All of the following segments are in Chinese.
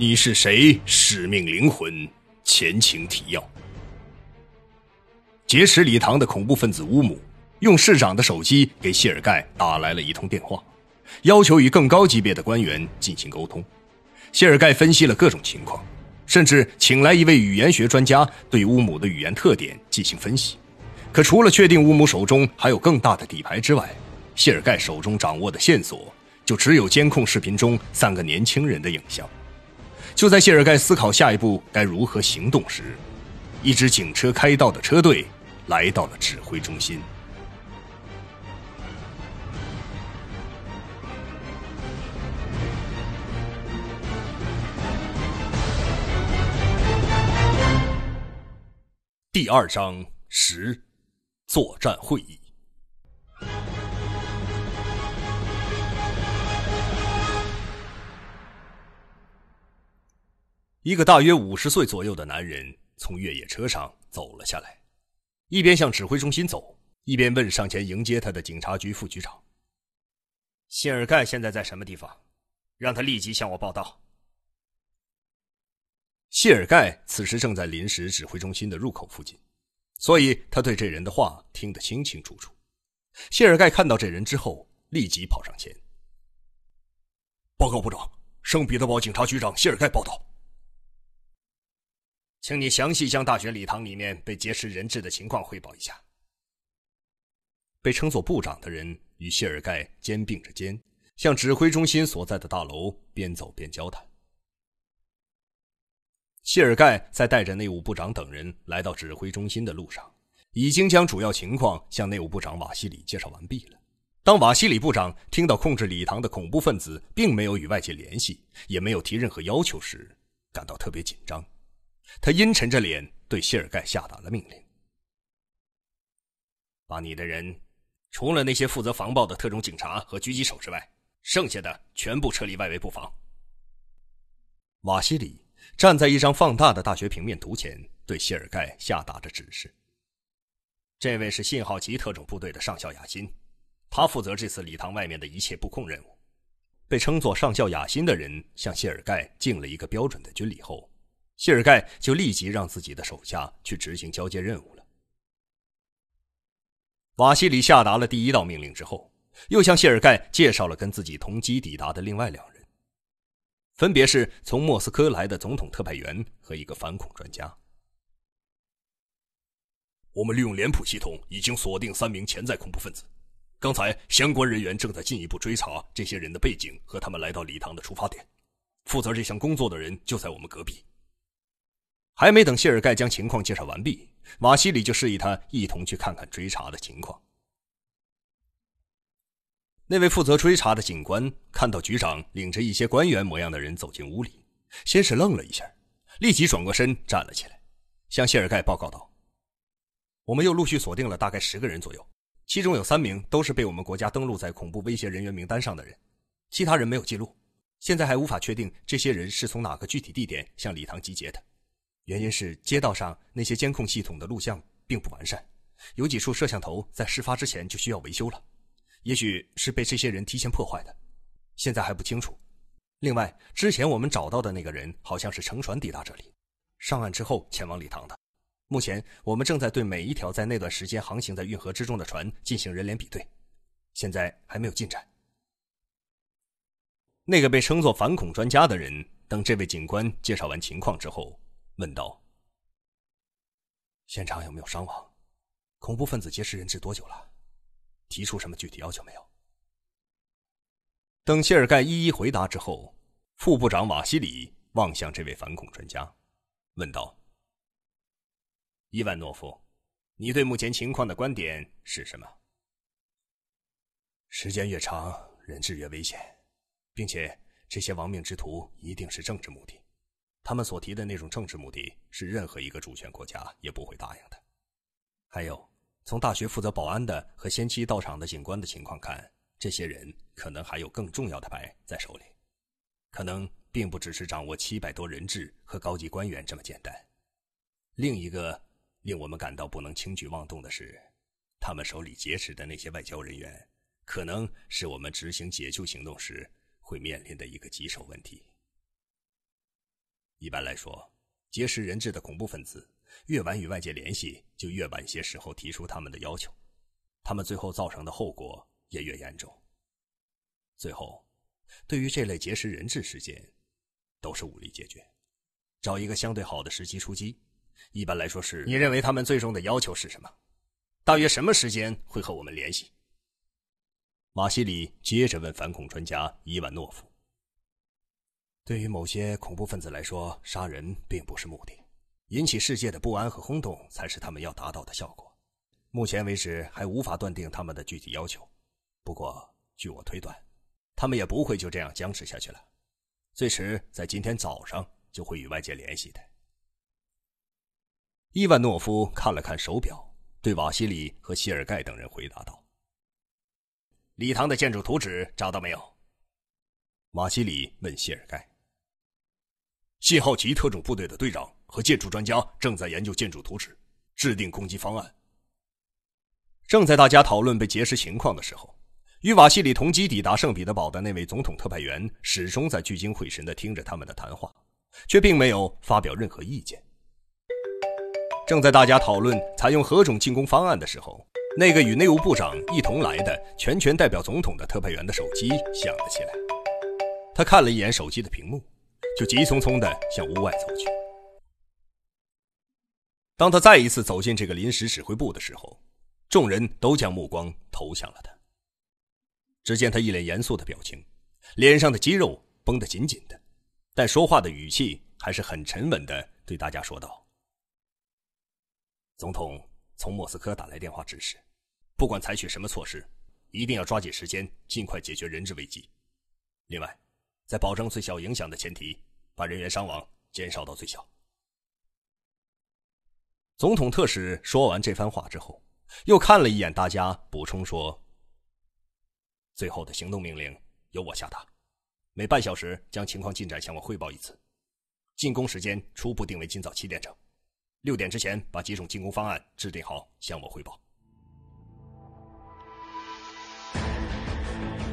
你是谁？使命灵魂，前情提要。劫持礼堂的恐怖分子乌姆用市长的手机给谢尔盖打来了一通电话，要求与更高级别的官员进行沟通。谢尔盖分析了各种情况，甚至请来一位语言学专家对乌姆的语言特点进行分析。可除了确定乌姆手中还有更大的底牌之外，谢尔盖手中掌握的线索就只有监控视频中三个年轻人的影像。就在谢尔盖思考下一步该如何行动时，一支警车开道的车队来到了指挥中心。第二章十，作战会议。一个大约五十岁左右的男人从越野车上走了下来，一边向指挥中心走，一边问上前迎接他的警察局副局长：“谢尔盖现在在什么地方？让他立即向我报道。”谢尔盖此时正在临时指挥中心的入口附近，所以他对这人的话听得清清楚楚。谢尔盖看到这人之后，立即跑上前：“报告部长，圣彼得堡警察局长谢尔盖报道。”请你详细将大学礼堂里面被劫持人质的情况汇报一下。被称作部长的人与谢尔盖肩并着肩，向指挥中心所在的大楼边走边交谈。谢尔盖在带着内务部长等人来到指挥中心的路上，已经将主要情况向内务部长瓦西里介绍完毕了。当瓦西里部长听到控制礼堂的恐怖分子并没有与外界联系，也没有提任何要求时，感到特别紧张。他阴沉着脸对谢尔盖下达了命令：“把你的人，除了那些负责防暴的特种警察和狙击手之外，剩下的全部撤离外围布防。”瓦西里站在一张放大的大学平面图前，对谢尔盖下达着指示：“这位是信号级特种部队的上校雅辛，他负责这次礼堂外面的一切布控任务。”被称作上校雅辛的人向谢尔盖敬了一个标准的军礼后。谢尔盖就立即让自己的手下去执行交接任务了。瓦西里下达了第一道命令之后，又向谢尔盖介绍了跟自己同机抵达的另外两人，分别是从莫斯科来的总统特派员和一个反恐专家。我们利用脸谱系统已经锁定三名潜在恐怖分子，刚才相关人员正在进一步追查这些人的背景和他们来到礼堂的出发点。负责这项工作的人就在我们隔壁。还没等谢尔盖将情况介绍完毕，瓦西里就示意他一同去看看追查的情况。那位负责追查的警官看到局长领着一些官员模样的人走进屋里，先是愣了一下，立即转过身站了起来，向谢尔盖报告道：“我们又陆续锁定了大概十个人左右，其中有三名都是被我们国家登录在恐怖威胁人员名单上的人，其他人没有记录，现在还无法确定这些人是从哪个具体地点向礼堂集结的。”原因是街道上那些监控系统的录像并不完善，有几处摄像头在事发之前就需要维修了，也许是被这些人提前破坏的，现在还不清楚。另外，之前我们找到的那个人好像是乘船抵达这里，上岸之后前往礼堂的。目前我们正在对每一条在那段时间航行在运河之中的船进行人脸比对，现在还没有进展。那个被称作反恐专家的人，等这位警官介绍完情况之后。问道：“现场有没有伤亡？恐怖分子劫持人质多久了？提出什么具体要求没有？”等谢尔盖一一回答之后，副部长瓦西里望向这位反恐专家，问道：“伊万诺夫，你对目前情况的观点是什么？”时间越长，人质越危险，并且这些亡命之徒一定是政治目的。他们所提的那种政治目的是任何一个主权国家也不会答应的。还有，从大学负责保安的和先期到场的警官的情况看，这些人可能还有更重要的牌在手里，可能并不只是掌握七百多人质和高级官员这么简单。另一个令我们感到不能轻举妄动的是，他们手里劫持的那些外交人员，可能是我们执行解救行动时会面临的一个棘手问题。一般来说，结识人质的恐怖分子越晚与外界联系，就越晚些时候提出他们的要求，他们最后造成的后果也越严重。最后，对于这类结识人质事件，都是武力解决，找一个相对好的时机出击。一般来说是，你认为他们最终的要求是什么？大约什么时间会和我们联系？马西里接着问反恐专家伊万诺夫。对于某些恐怖分子来说，杀人并不是目的，引起世界的不安和轰动才是他们要达到的效果。目前为止还无法断定他们的具体要求，不过据我推断，他们也不会就这样僵持下去了，最迟在今天早上就会与外界联系的。伊万诺夫看了看手表，对瓦西里和谢尔盖等人回答道：“礼堂的建筑图纸找到没有？”瓦西里问谢尔盖。信号旗特种部队的队长和建筑专家正在研究建筑图纸，制定攻击方案。正在大家讨论被劫持情况的时候，与瓦西里同机抵达圣彼得堡的那位总统特派员始终在聚精会神地听着他们的谈话，却并没有发表任何意见。正在大家讨论采用何种进攻方案的时候，那个与内务部长一同来的全权代表总统的特派员的手机响了起来。他看了一眼手机的屏幕，就急匆匆地向屋外走去。当他再一次走进这个临时指挥部的时候，众人都将目光投向了他。只见他一脸严肃的表情，脸上的肌肉绷得紧紧的，但说话的语气还是很沉稳的，对大家说道。总统从莫斯科打来电话，指示，不管采取什么措施，一定要抓紧时间，尽快解决人质危机。另外，在保证最小影响的前提，把人员伤亡减少到最小。总统特使说完这番话之后，又看了一眼大家，补充说：“最后的行动命令由我下达，每半小时将情况进展向我汇报一次。进攻时间初步定为今早七点整。”六点之前把几种进攻方案制定好，向我汇报。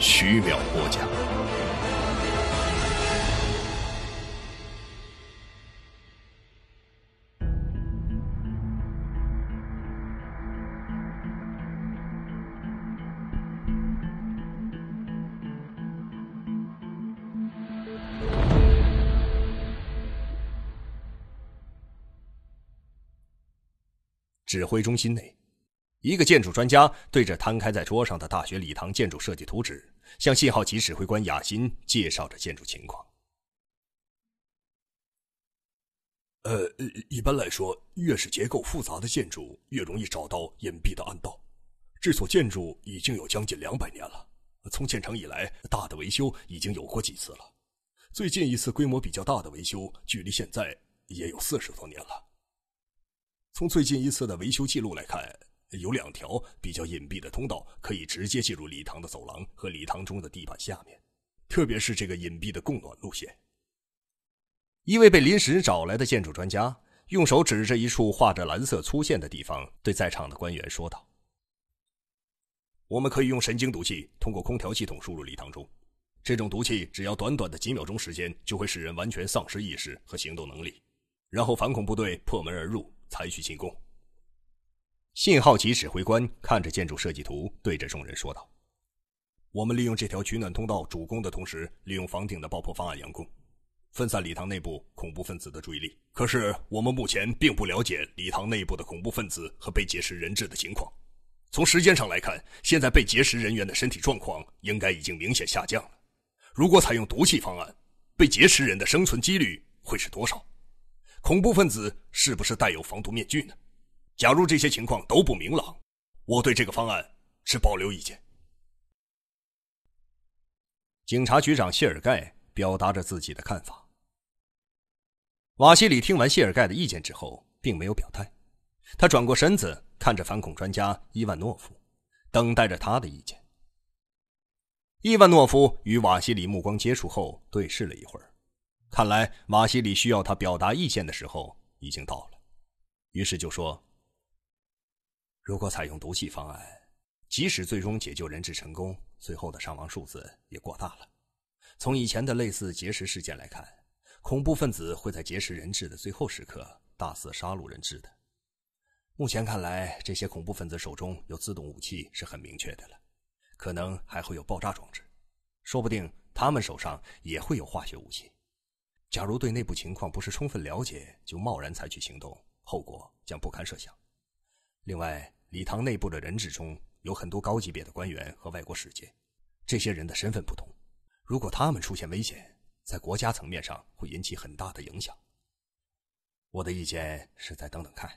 徐淼播讲。指挥中心内，一个建筑专家对着摊开在桌上的大学礼堂建筑设计图纸，向信号旗指挥官雅辛介绍着建筑情况。呃，一般来说，越是结构复杂的建筑，越容易找到隐蔽的暗道。这所建筑已经有将近两百年了，从建成以来，大的维修已经有过几次了。最近一次规模比较大的维修，距离现在也有四十多年了。从最近一次的维修记录来看，有两条比较隐蔽的通道可以直接进入礼堂的走廊和礼堂中的地板下面，特别是这个隐蔽的供暖路线。一位被临时找来的建筑专家用手指着一处画着蓝色粗线的地方，对在场的官员说道：“我们可以用神经毒气通过空调系统输入礼堂中，这种毒气只要短短的几秒钟时间，就会使人完全丧失意识和行动能力，然后反恐部队破门而入。”采取进攻。信号级指挥官看着建筑设计图，对着众人说道：“我们利用这条取暖通道主攻的同时，利用房顶的爆破方案佯攻，分散礼堂内部恐怖分子的注意力。可是我们目前并不了解礼堂内部的恐怖分子和被劫持人质的情况。从时间上来看，现在被劫持人员的身体状况应该已经明显下降了。如果采用毒气方案，被劫持人的生存几率会是多少？”恐怖分子是不是带有防毒面具呢？假如这些情况都不明朗，我对这个方案是保留意见。警察局长谢尔盖表达着自己的看法。瓦西里听完谢尔盖的意见之后，并没有表态，他转过身子，看着反恐专家伊万诺夫，等待着他的意见。伊万诺夫与瓦西里目光接触后，对视了一会儿，看来瓦西里需要他表达意见的时候已经到了，于是就说：“如果采用毒气方案，即使最终解救人质成功，最后的伤亡数字也过大了。从以前的类似劫持事件来看。”恐怖分子会在劫持人质的最后时刻大肆杀戮人质的。目前看来，这些恐怖分子手中有自动武器是很明确的了，可能还会有爆炸装置，说不定他们手上也会有化学武器。假如对内部情况不是充分了解就贸然采取行动，后果将不堪设想。另外，礼堂内部的人质中有很多高级别的官员和外国使节，这些人的身份不同，如果他们出现危险，在国家层面上会引起很大的影响。我的意见是再等等看，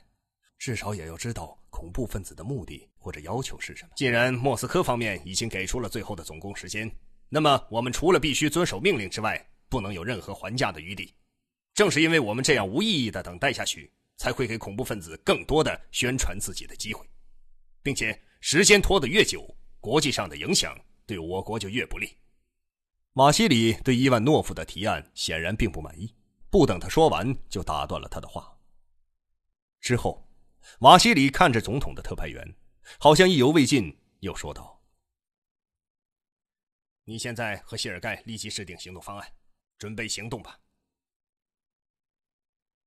至少也要知道恐怖分子的目的或者要求是什么。既然莫斯科方面已经给出了最后的总攻时间，那么我们除了必须遵守命令之外，不能有任何还价的余地。正是因为我们这样无意义的等待下去，才会给恐怖分子更多的宣传自己的机会，并且时间拖得越久，国际上的影响对我国就越不利。瓦西里对伊万诺夫的提案显然并不满意，不等他说完就打断了他的话。之后，瓦西里看着总统的特派员，好像意犹未尽，又说道：“你现在和谢尔盖立即制定行动方案，准备行动吧。”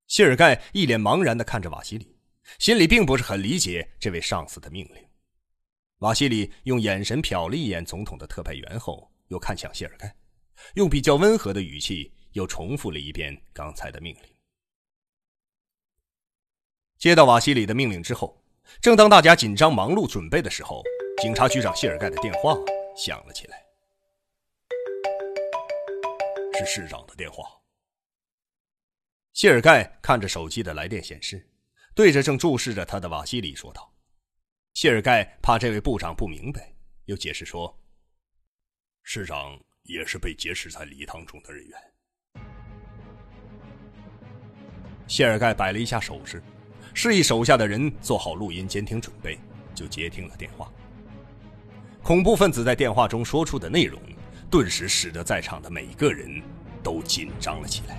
谢尔盖一脸茫然的看着瓦西里，心里并不是很理解这位上司的命令。瓦西里用眼神瞟了一眼总统的特派员后。又看向谢尔盖，用比较温和的语气又重复了一遍刚才的命令。接到瓦西里的命令之后，正当大家紧张忙碌准备的时候，警察局长谢尔盖的电话响了起来。是市长的电话。谢尔盖看着手机的来电显示，对着正注视着他的瓦西里说道：“谢尔盖怕这位部长不明白，又解释说。”市长也是被劫持在礼堂中的人员。谢尔盖摆了一下手势，示意手下的人做好录音监听准备，就接听了电话。恐怖分子在电话中说出的内容，顿时使得在场的每个人都紧张了起来。